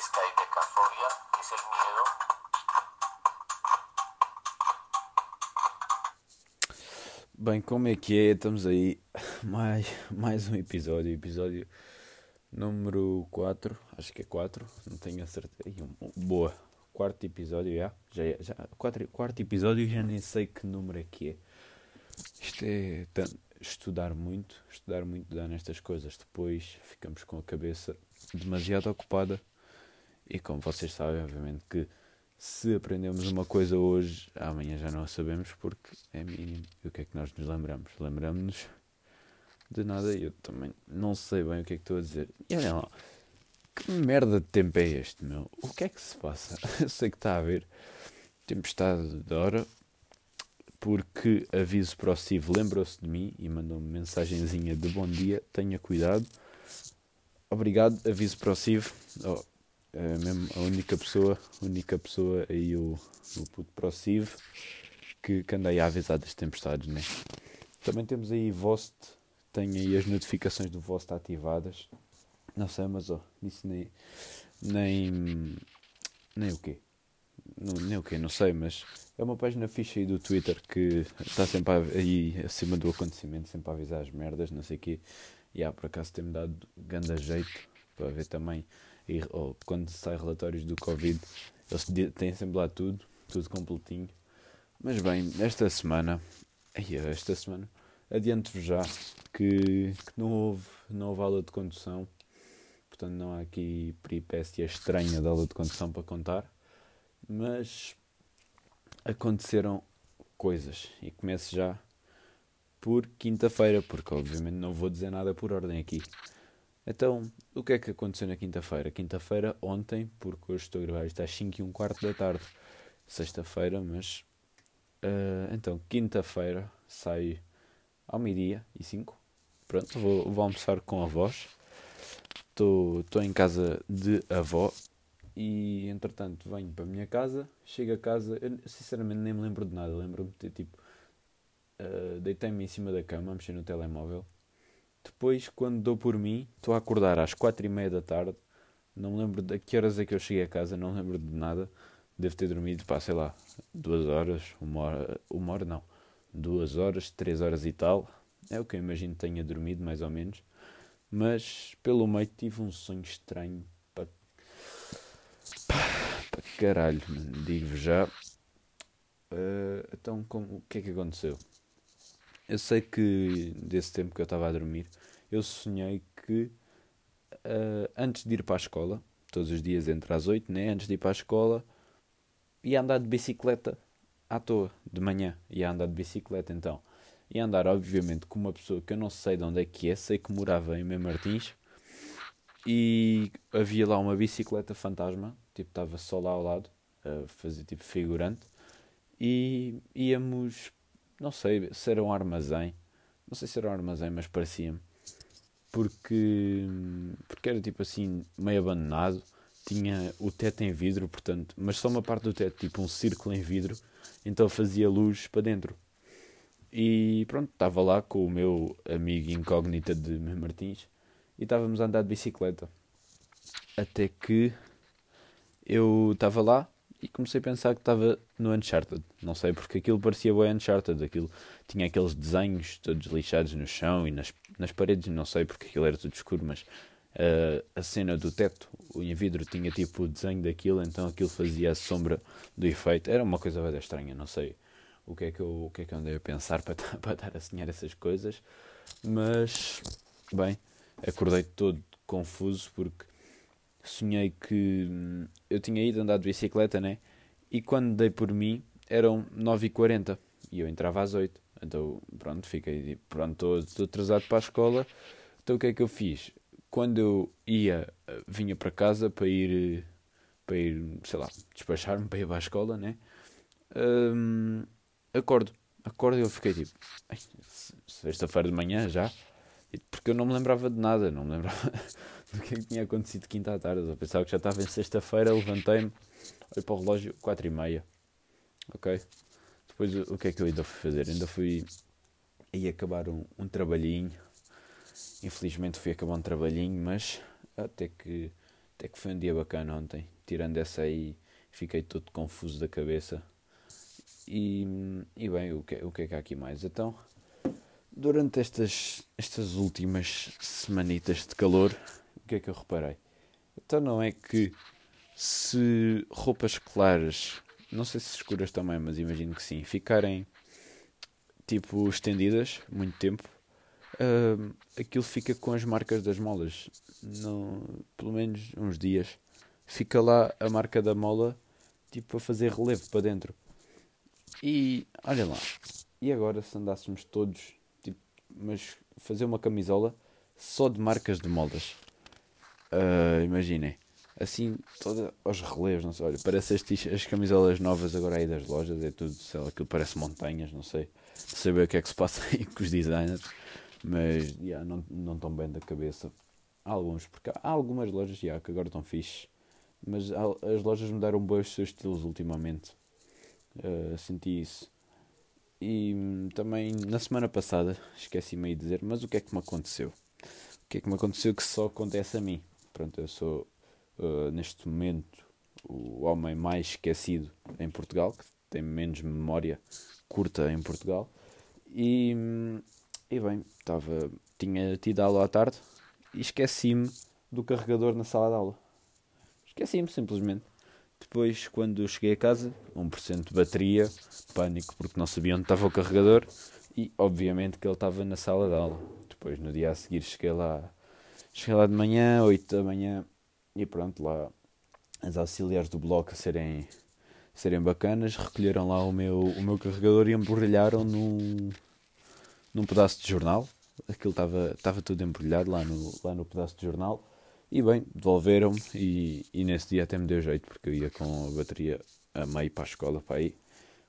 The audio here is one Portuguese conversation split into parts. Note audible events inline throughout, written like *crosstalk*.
Skype cafobia, que es el miedo. Bem, como é que é? Estamos aí. *laughs* Mais, mais um episódio. Episódio número 4. Acho que é 4. Não tenho a certeza. Boa. Quarto episódio, já. já, já quatro, quarto episódio já nem sei que número é que é. Isto é estudar muito. Estudar muito dá nestas coisas. Depois ficamos com a cabeça demasiado ocupada. E como vocês sabem, obviamente que se aprendemos uma coisa hoje, amanhã já não a sabemos porque é mínimo. E o que é que nós nos lembramos? Lembramos-nos de nada eu também não sei bem o que é que estou a dizer. E olha lá, que merda de tempo é este, meu? O que é que se passa? *laughs* Eu sei que está a haver tempestade de hora porque aviso para o Steve lembrou-se de mim e mandou-me mensagenzinha de bom dia, tenha cuidado. Obrigado, aviso para o Steve. Oh, é mesmo a única pessoa, única pessoa aí o, o puto ProSiv que, que anda aí a avisar das tempestades, né? Também temos aí Vost, tem aí as notificações do Vost ativadas. Não sei, mas ó, isso nem, nem, nem o quê? Não, nem o quê, não sei, mas é uma página ficha aí do Twitter que está sempre aí acima do acontecimento, sempre a avisar as merdas, não sei o quê. E ah, por acaso tem-me dado grande jeito para ver também e, ou quando sai relatórios do Covid, eles têm sempre lá tudo, tudo completinho. Mas bem, esta semana, esta semana, adianto-vos já que, que, não, houve, não houve aula de condução, portanto não há aqui peripécia estranha da aula de condução para contar, mas aconteceram coisas e começo já por quinta-feira, porque obviamente não vou dizer nada por ordem aqui. Então, o que é que aconteceu na quinta-feira? Quinta-feira, ontem, porque hoje estou a gravar isto às 5 e um quarto da tarde. Sexta-feira, mas. Uh, então, quinta-feira, saio ao meio-dia e 5. Pronto, vou, vou almoçar com avós. Estou em casa de avó e, entretanto, venho para a minha casa. Chego a casa, eu sinceramente nem me lembro de nada. Lembro-me de tipo. Uh, Deitei-me em cima da cama, mexer no telemóvel depois, quando dou por mim, estou a acordar às quatro e meia da tarde. Não me lembro de que horas é que eu cheguei a casa, não lembro de nada. Devo ter dormido, pá, sei lá, duas horas, uma hora, uma hora não, duas horas, três horas e tal. É o que eu imagino que tenha dormido, mais ou menos. Mas, pelo meio, tive um sonho estranho para caralho, digo-vos já. Uh, então, como, o que é que aconteceu? Eu sei que desse tempo que eu estava a dormir, eu sonhei que uh, antes de ir para a escola, todos os dias entre as 8, né, antes de ir para a escola, ia andar de bicicleta à toa, de manhã, ia andar de bicicleta então. Ia andar, obviamente, com uma pessoa que eu não sei de onde é que é, sei que morava em Mem Martins, e havia lá uma bicicleta fantasma, tipo, estava só lá ao lado, a fazer tipo figurante, e íamos não sei se era um armazém. Não sei se era um armazém, mas parecia-me. Porque, porque era tipo assim, meio abandonado. Tinha o teto em vidro, portanto, mas só uma parte do teto, tipo um círculo em vidro. Então fazia luz para dentro. E pronto, estava lá com o meu amigo incógnita de Martins e estávamos a andar de bicicleta. Até que eu estava lá e comecei a pensar que estava no Uncharted. Não sei porque aquilo parecia bem Uncharted. Aquilo tinha aqueles desenhos todos lixados no chão e nas, nas paredes. Não sei porque aquilo era tudo escuro, mas uh, a cena do teto, o vidro, tinha tipo o desenho daquilo, então aquilo fazia a sombra do efeito. Era uma coisa bem estranha. Não sei o que é que eu, o que é que andei a pensar *laughs* para, para estar a sonhar essas coisas, mas bem, acordei todo confuso porque sonhei que hum, eu tinha ido andar de bicicleta, né? E quando dei por mim eram 9h40 e eu entrava às 8 Então, pronto, fiquei pronto, estou atrasado para a escola. Então, o que é que eu fiz? Quando eu ia, eh, vinha para casa para ir, para ir, sei lá, despachar-me para ir para a escola, né? Hum, acordo, acordo e eu fiquei tipo, sexta-feira de manhã já, porque eu não me lembrava de nada, não me lembrava *laughs* do que, é que tinha acontecido quinta à tarde. Eu pensava que já estava em sexta-feira, levantei-me, olhei para o relógio, quatro e meia. Ok? Depois o que é que eu ainda fui fazer? Ainda fui aí acabar um, um trabalhinho. Infelizmente fui acabar um trabalhinho, mas até que até que foi um dia bacana ontem. Tirando essa aí, fiquei todo confuso da cabeça. E, e bem, o que, o que é que há aqui mais? Então, durante estas, estas últimas semanitas de calor, o que é que eu reparei? Então não é que se roupas claras, não sei se escuras também, mas imagino que sim, ficarem tipo estendidas muito tempo, uh, aquilo fica com as marcas das molas. Não, pelo menos uns dias. Fica lá a marca da mola tipo a fazer relevo para dentro. E olha lá, e agora se andássemos todos, mas fazer uma camisola só de marcas de molas? Uh, imaginem, assim, toda aos relevos, não sei, olha, parece as, as camisolas novas agora aí das lojas, é tudo, sei lá, aquilo parece montanhas, não sei, não sei bem o que é que se passa *laughs* aí com os designers, mas yeah, não, não estão bem da cabeça. Há alguns, porque há algumas lojas yeah, que agora estão fixe, mas há, as lojas mudaram bem os seus estilos ultimamente. Uh, senti isso. E hum, também na semana passada, esqueci-me de dizer, mas o que é que me aconteceu? O que é que me aconteceu que só acontece a mim? Pronto, eu sou uh, neste momento o homem mais esquecido em Portugal, que tem menos memória curta em Portugal. E, hum, e bem, estava, tinha tido aula à tarde e esqueci-me do carregador na sala de aula. Esqueci-me simplesmente. Depois, quando cheguei a casa, 1% de bateria, pânico porque não sabia onde estava o carregador e, obviamente, que ele estava na sala de aula. Depois, no dia a seguir, cheguei lá, cheguei lá de manhã, 8 da manhã, e pronto, lá as auxiliares do bloco a serem, serem bacanas, recolheram lá o meu, o meu carregador e embrulharam num, num pedaço de jornal. Aquilo estava, tudo embrulhado lá no, lá no pedaço de jornal. E bem, devolveram-me e, e nesse dia até me deu jeito, porque eu ia com a bateria a meio para a escola, para aí,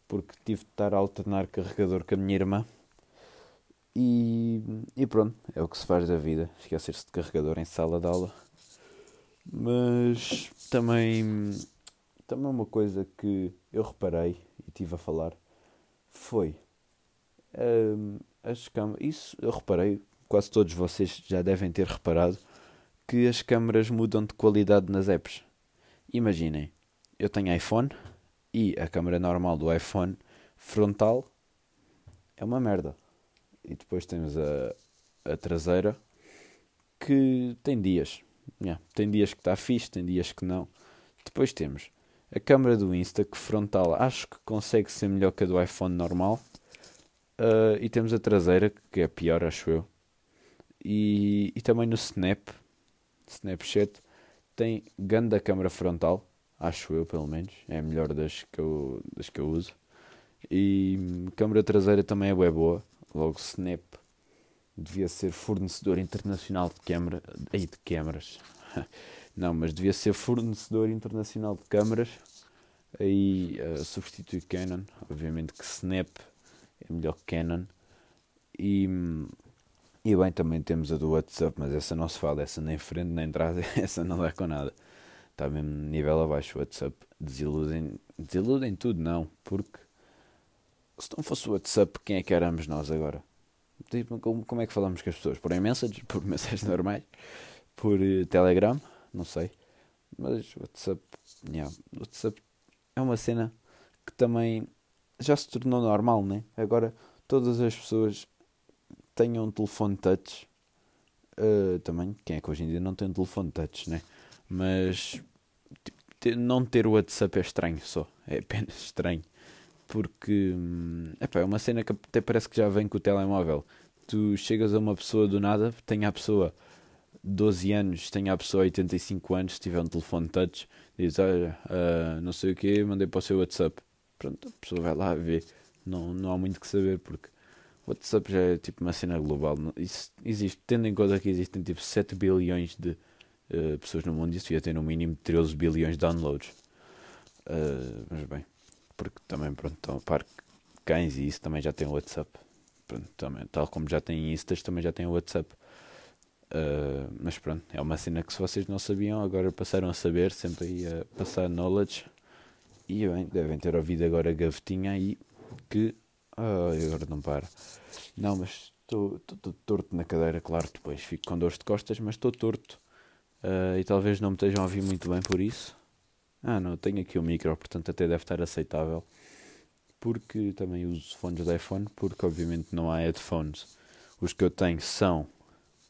porque tive de estar a alternar carregador com a minha irmã. E, e pronto, é o que se faz da vida, esquecer-se de carregador em sala de aula. Mas também, também uma coisa que eu reparei e tive a falar foi hum, as câmaras. Isso eu reparei, quase todos vocês já devem ter reparado que as câmaras mudam de qualidade nas apps. Imaginem, eu tenho iPhone e a câmera normal do iPhone frontal é uma merda. E depois temos a, a traseira que tem dias. Yeah, tem dias que está fixe, tem dias que não. Depois temos a câmera do Insta que frontal acho que consegue ser melhor que a do iPhone normal. Uh, e temos a traseira que é pior, acho eu. E, e também no Snap Snapchat tem grande câmera frontal, acho eu pelo menos, é a melhor das que eu, das que eu uso. E câmera traseira também é boa, logo Snap devia ser fornecedor internacional de câmera, aí de câmaras. *laughs* Não, mas devia ser fornecedor internacional de câmaras. Aí uh, substitui Canon, obviamente que Snap é melhor que Canon. E e bem, também temos a do WhatsApp, mas essa não se fala, essa nem frente nem atrás, *laughs* essa não dá com nada. Está mesmo nível abaixo o WhatsApp. Desiludem, desiludem tudo, não, porque se não fosse o WhatsApp, quem é que éramos nós agora? Tipo, como, como é que falamos com as pessoas? Por messages? *laughs* Por mensagens normais? Por uh, Telegram? Não sei. Mas WhatsApp, yeah, WhatsApp é uma cena que também já se tornou normal, né? Agora todas as pessoas tenham um telefone touch. Uh, também, quem é que hoje em dia não tem um telefone touch, né? Mas não ter o WhatsApp é estranho só. É apenas *laughs* estranho. Porque hum, é uma cena que até parece que já vem com o telemóvel. Tu chegas a uma pessoa do nada, tem a pessoa 12 anos, tem a pessoa 85 anos, se tiver um telefone touch, diz, olha, uh, não sei o que, mandei para o seu WhatsApp. Pronto, a pessoa vai lá ver. Não, não há muito que saber porque WhatsApp já é tipo uma cena global. Isso existe, tendo em conta que existem tipo 7 bilhões de uh, pessoas no mundo, isso devia ter no mínimo 13 bilhões de downloads. Uh, mas bem, porque também pronto, estão a par cães e isso também já tem WhatsApp. Pronto, também, tal como já têm Instas, também já tem WhatsApp. Uh, mas pronto, é uma cena que se vocês não sabiam, agora passaram a saber, sempre aí a passar knowledge. E bem, devem ter ouvido agora a gavetinha aí que agora não para. Não, mas estou torto na cadeira, claro, depois fico com dores de costas, mas estou torto. Uh, e talvez não me estejam a ouvir muito bem por isso. Ah, não, tenho aqui o micro, portanto até deve estar aceitável. Porque também uso fones de iPhone, porque obviamente não há headphones. Os que eu tenho são.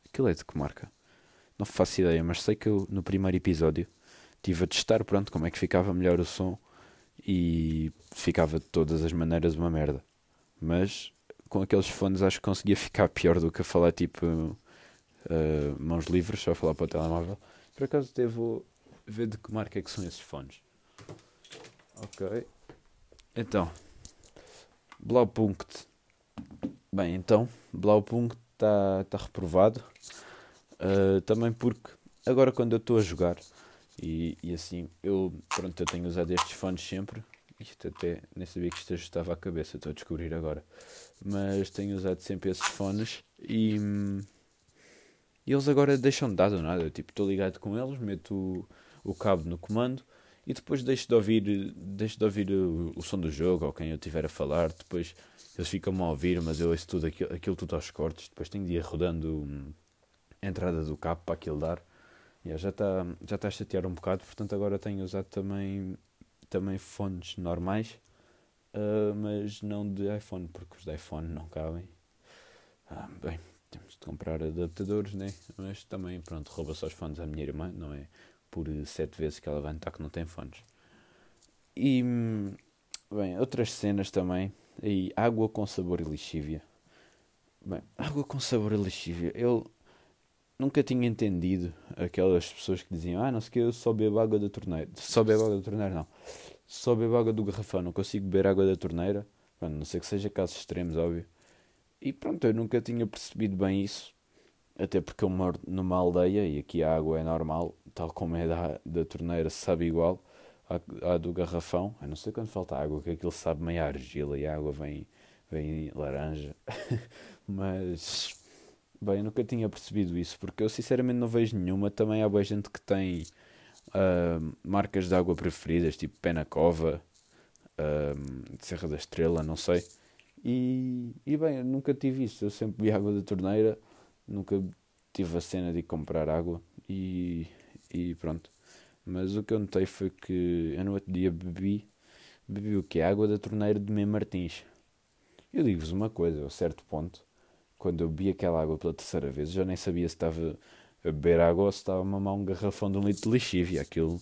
Aquilo é de que marca? Não faço ideia, mas sei que eu no primeiro episódio estive a testar pronto como é que ficava melhor o som e ficava de todas as maneiras uma merda. Mas com aqueles fones acho que conseguia ficar pior do que a falar tipo uh, mãos livres, só falar para o telemóvel. Por acaso vou ver de que marca é que são esses fones. Ok. Então, Blaupunkt. Bem, então, Blaupunkt está tá reprovado. Uh, também porque agora quando eu estou a jogar e, e assim, eu pronto, eu tenho usado estes fones sempre. Isto até nem sabia que isto ajustava a cabeça, estou a descobrir agora mas tenho usado sempre esses fones e, e eles agora deixam de dar do nada. Tipo, estou ligado com eles, meto o, o, cabo no comando e depois deixo de ouvir, deixo de ouvir o, o som do jogo ou quem eu estiver a falar. Depois eles ficam a ouvir, mas eu ouço tudo aquilo, aquilo tudo aos cortes. Depois tenho de ir rodando a entrada do cabo para aquilo dar. Já está já tá a chatear um bocado, portanto agora tenho usado também, também fones normais uh, mas não de iPhone, porque os de iPhone não cabem. Ah, bem, temos de comprar adaptadores, né? Mas também, pronto, rouba só os fones à minha irmã, não é? Por sete vezes que ela vai notar que não tem fones. E, bem, outras cenas também. E água com sabor e lixívia. Bem, água com sabor e lixívia. Eu nunca tinha entendido aquelas pessoas que diziam: Ah, não sei o que, eu só bebo água da torneira. Só bebo água da torneira, não só bebo água do garrafão, não consigo beber água da torneira. Pronto, não sei que seja casos extremos, óbvio. E pronto, eu nunca tinha percebido bem isso. Até porque eu moro numa aldeia e aqui a água é normal, tal como é da, da torneira, sabe igual à, à do garrafão. Eu não sei quando falta água, que aquilo sabe meio argila e a água vem, vem laranja. *laughs* Mas, bem, nunca tinha percebido isso, porque eu sinceramente não vejo nenhuma. Também há boa gente que tem uh, marcas de água preferidas, tipo Penacova, uh, Serra da Estrela, não sei. E, e bem, eu nunca tive isso. Eu sempre bebi água da torneira, nunca tive a cena de comprar água e, e pronto. Mas o que eu notei foi que eu no outro dia bebi, bebi o que? Água da torneira de Mem Martins. Eu digo-vos uma coisa, a certo ponto, quando eu bebi aquela água pela terceira vez, já nem sabia se estava a beber água ou se estava a mamar um garrafão de um litro de lixívia. Aquilo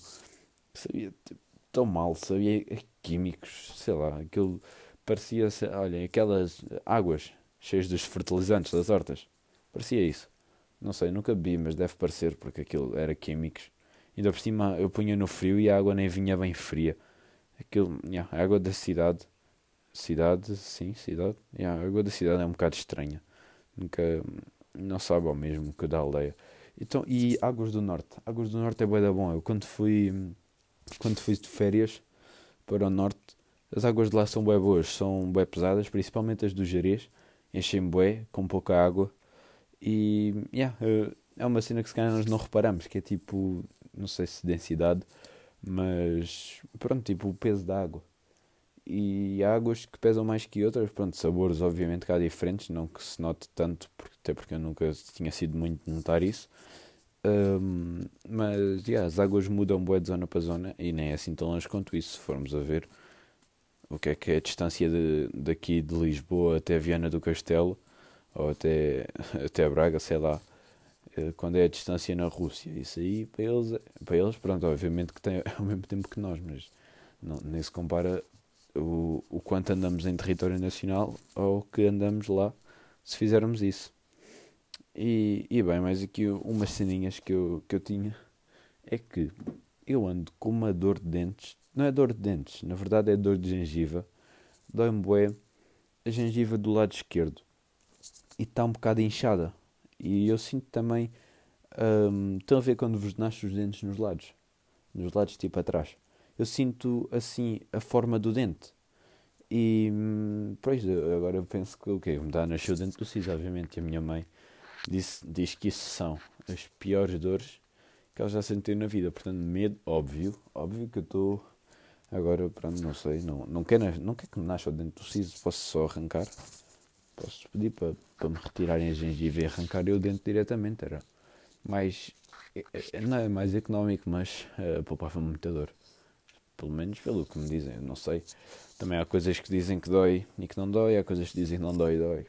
sabia tipo, tão mal, sabia químicos, sei lá, aquilo parecia, olhem, aquelas águas cheias dos fertilizantes das hortas. Parecia isso. Não sei, nunca bebi, mas deve parecer, porque aquilo era químicos. Ainda por cima eu punha no frio e a água nem vinha bem fria. Aquilo, yeah, a água da cidade. Cidade, sim, cidade. Yeah, a água da cidade é um bocado estranha. Nunca. Não sabe ao mesmo que da aldeia. Então, e Águas do Norte. Águas do Norte é bué da bom. Eu quando fui, quando fui de férias para o Norte, as águas de lá são bué boas. São bué pesadas, principalmente as do Jerez. Enchem bué, com pouca água. E, yeah, é uma cena que se calhar nós não reparamos, que é tipo, não sei se densidade, mas pronto, tipo o peso da água. E há águas que pesam mais que outras, pronto, sabores obviamente que há diferentes, não que se note tanto, até porque eu nunca tinha sido muito notar isso. Um, mas yeah, as águas mudam bué de zona para zona e nem é assim tão longe quanto isso, se formos a ver o que é que é a distância de, daqui de Lisboa até Viana do Castelo ou até, *laughs* até Braga, sei lá, eh, quando é a distância na Rússia. Isso aí para eles, para eles pronto, obviamente que tem *laughs* ao mesmo tempo que nós, mas não, nem se compara o, o quanto andamos em território nacional ou que andamos lá se fizermos isso. E, e bem, mais aqui umas ceninhas que eu, que eu tinha é que eu ando com uma dor de dentes, não é dor de dentes, na verdade é dor de gengiva, dói-me bué a gengiva do lado esquerdo e está um bocado inchada. E eu sinto também, um, estão a ver quando vos nascem os dentes nos lados, nos lados tipo atrás. Eu sinto assim a forma do dente. E, hum, pois, agora eu penso que o quê? Me dá a nascer o dente do siso, obviamente, e a minha mãe diz, diz que isso são as piores dores que ela já sentiu na vida. Portanto, medo, óbvio, óbvio que eu estou agora, pronto, não sei, não, não, quer, não quer que me nasça o dente do siso, posso só arrancar. Posso pedir para, para me retirarem a gengiva e arrancar eu dente diretamente. Era mais é, não é mais económico, mas uh, poupava muita dor. Pelo menos pelo que me dizem, não sei. Também há coisas que dizem que dói e que não dói, há coisas que dizem que não dói, dói.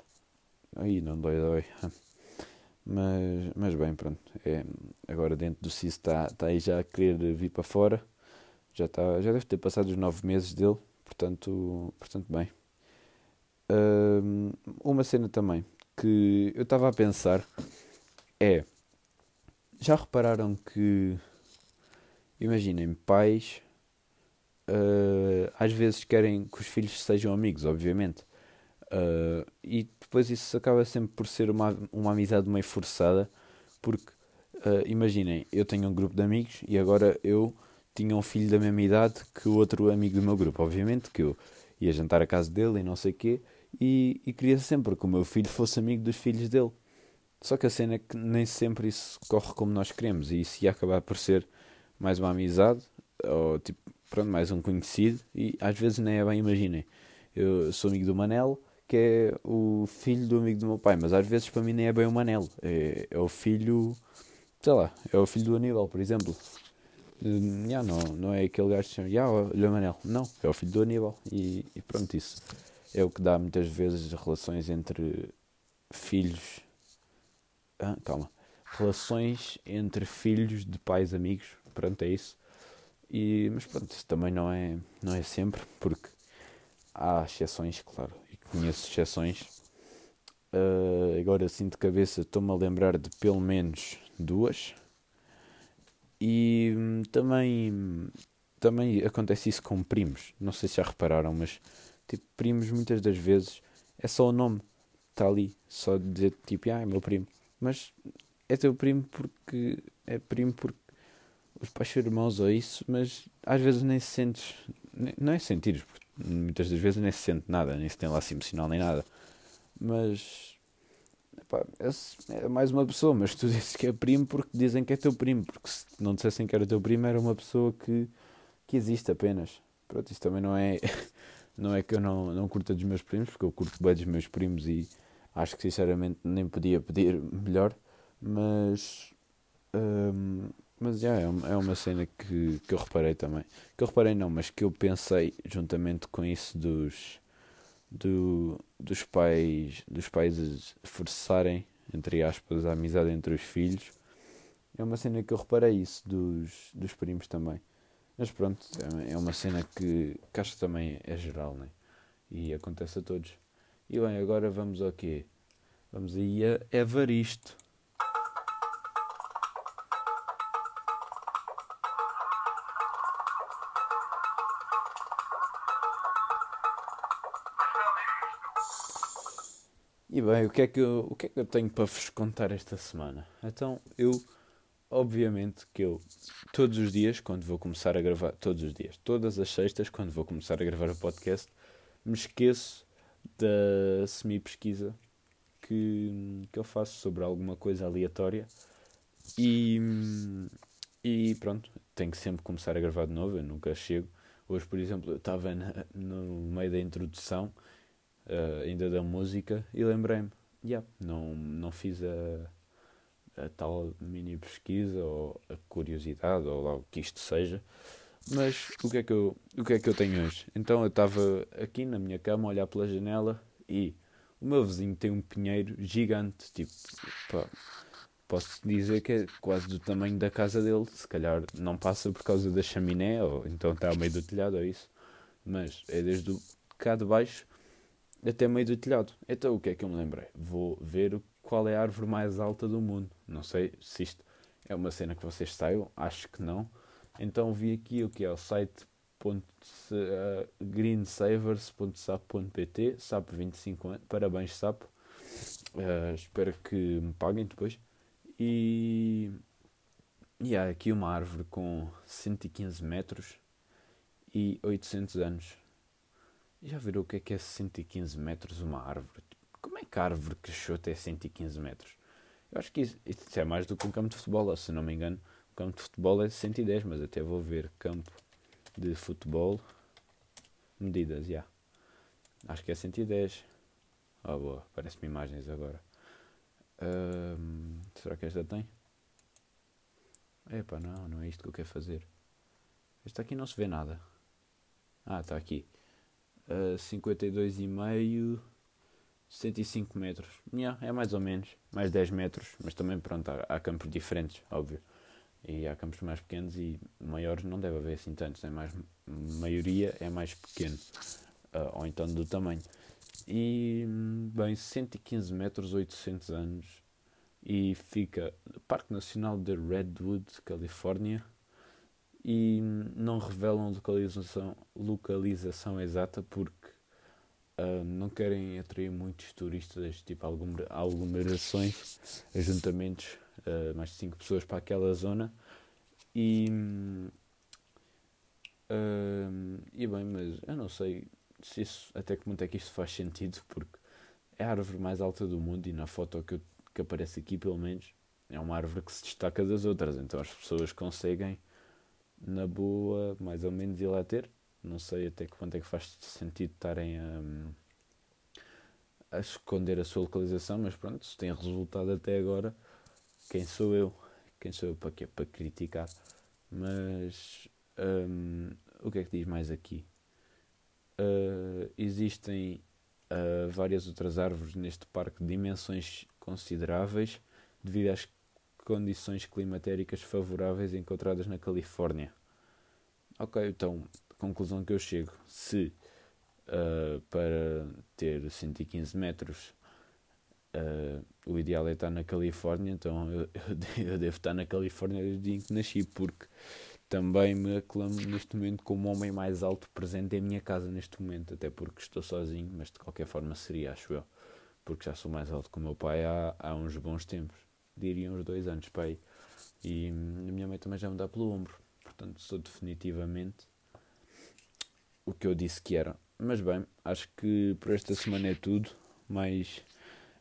Aí não dói, dói. *laughs* Mas, mas bem, pronto. É, agora dentro do CIS está tá aí já a querer vir para fora. Já, tá, já deve ter passado os nove meses dele, portanto, portanto bem. Uh, uma cena também que eu estava a pensar é. Já repararam que. Imaginem, pais uh, às vezes querem que os filhos sejam amigos, obviamente. Uh, e depois isso acaba sempre por ser uma, uma amizade meio forçada, porque uh, imaginem, eu tenho um grupo de amigos e agora eu tinha um filho da mesma idade que o outro amigo do meu grupo. Obviamente que eu ia jantar à casa dele e não sei o quê, e, e queria sempre que o meu filho fosse amigo dos filhos dele. Só que a cena é que nem sempre isso corre como nós queremos, e isso ia acabar por ser mais uma amizade, ou tipo, pronto, mais um conhecido, e às vezes nem é bem, imaginem. Eu sou amigo do Manel, que é o filho do amigo do meu pai, mas às vezes para mim nem é bem o Manel, é, é o filho, sei lá, é o filho do Aníbal, por exemplo. Uh, yeah, não, não é aquele gajo que chama, yeah, olha o Manel, não, é o filho do Aníbal, e, e pronto, isso é o que dá muitas vezes relações entre filhos. Ah, calma. Relações entre filhos de pais amigos. Pronto, é isso. E, mas pronto, também não é, não é sempre, porque há exceções, claro. E conheço exceções. Uh, agora assim de cabeça estou-me a lembrar de pelo menos duas. E hum, também, também acontece isso com primos. Não sei se já repararam, mas Tipo, primos muitas das vezes é só o nome. Está ali. Só dizer tipo, ah, é meu primo. Mas é teu primo porque é primo porque os pais são irmãos ou isso, mas às vezes nem se sentes. Não é sentir, porque muitas das vezes nem se sente nada, nem se tem laço emocional nem nada. Mas epá, é, mais uma pessoa, mas tu *laughs* dizes que é primo porque dizem que é teu primo, porque se não dissessem que era teu primo era uma pessoa que, que existe apenas. Pronto, isso também não é *laughs* Não é que eu não, não curta dos meus primos, porque eu curto bem dos meus primos e acho que sinceramente nem podia pedir melhor, mas. Um, mas já é, é uma cena que, que eu reparei também. Que eu reparei não, mas que eu pensei juntamente com isso dos. Do, dos pais dos pais forçarem entre aspas a amizade entre os filhos é uma cena que eu reparei isso dos, dos primos também mas pronto, é, é uma cena que, que acho que também é geral, né? E acontece a todos. E bem, agora vamos ao quê? Vamos aí a Evaristo. E bem, o que, é que eu, o que é que eu tenho para vos contar esta semana? Então, eu obviamente que eu, todos os dias, quando vou começar a gravar, todos os dias, todas as sextas, quando vou começar a gravar o podcast, me esqueço da semi-pesquisa que, que eu faço sobre alguma coisa aleatória e, e pronto, tenho que sempre começar a gravar de novo, eu nunca chego. Hoje, por exemplo, eu estava no meio da introdução uh, ainda da música e lembrei-me, yeah, não, não fiz a a tal mini pesquisa ou a curiosidade ou lá o que isto seja. Mas o que é que eu, o que é que eu tenho hoje? Então eu estava aqui na minha cama a olhar pela janela e o meu vizinho tem um pinheiro gigante, tipo, pá, posso dizer que é quase do tamanho da casa dele. Se calhar não passa por causa da chaminé, ou então está ao meio do telhado, ou isso. Mas é desde o, cá de baixo até meio do telhado. Então o que é que eu me lembrei? Vou ver qual é a árvore mais alta do mundo. Não sei se isto é uma cena que vocês saibam, acho que não. Então vi aqui o que é o site uh, greensavers.sap.pt, SAP 25 anos, parabéns SAP, uh, espero que me paguem depois. E, e há aqui uma árvore com 115 metros e 800 anos. Já viram o que é que é 115 metros uma árvore? Como é que a árvore cresceu até 115 metros? Eu acho que isso, isso é mais do que um campo de futebol, se não me engano. O campo de futebol é 110, mas até vou ver campo de futebol. Medidas, já. Yeah. Acho que é 110. Oh, boa. Parece-me imagens agora. Será que esta tem? Epá, não, não é isto que eu quero fazer. Este aqui não se vê nada. Ah, está aqui. Uh, 52,5, 105 metros. Yeah, é mais ou menos. Mais 10 metros. Mas também, pronto, há, há, campos diferentes, óbvio. E há campos mais pequenos e maiores não deve haver assim tantos. É mais, a maioria é mais pequeno. Uh, ou então do tamanho. E, bem, 115 metros, 800 anos. E fica no Parque Nacional de Redwood, Califórnia e não revelam localização, localização exata porque uh, não querem atrair muitos turistas, tipo aglomerações, ajuntamentos, uh, mais de 5 pessoas para aquela zona. E, uh, e bem, mas eu não sei se isso, até que ponto é que isto faz sentido, porque é a árvore mais alta do mundo e na foto que, eu, que aparece aqui, pelo menos, é uma árvore que se destaca das outras, então as pessoas conseguem na boa, mais ou menos, ir lá ter. Não sei até que ponto é que faz sentido estarem a, a esconder a sua localização, mas pronto, se tem resultado até agora, quem sou eu? Quem sou eu para quê? Para criticar. Mas um, o que é que diz mais aqui? Uh, existem uh, várias outras árvores neste parque de dimensões consideráveis devido às condições climatéricas favoráveis encontradas na Califórnia. Ok, então, conclusão que eu chego: se uh, para ter 115 metros uh, o ideal é estar na Califórnia, então *laughs* eu, eu, devo estar na Califórnia desde o dia em que nasci, porque também me aclamo neste momento como o homem mais alto presente em minha casa neste momento, até porque estou sozinho, mas de qualquer forma seria, acho eu, porque já sou mais alto que o meu pai há, há uns bons tempos diria uns dois anos pai. E a minha mãe também já me dá pelo ombro. Portanto, sou definitivamente o que eu disse que era. Mas bem, acho que por esta semana é tudo. Mas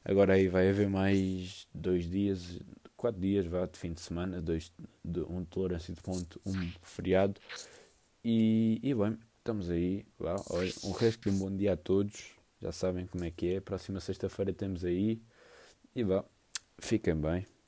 agora aí vai haver mais dois dias, quatro dias vá, de fim de semana, dois, de, um de tolerância de ponto, um feriado. E, e bem, estamos aí. Vá, olha, um resto de um bom dia a todos. Já sabem como é que é. Próxima sexta-feira temos aí. E vá, fiquem bem.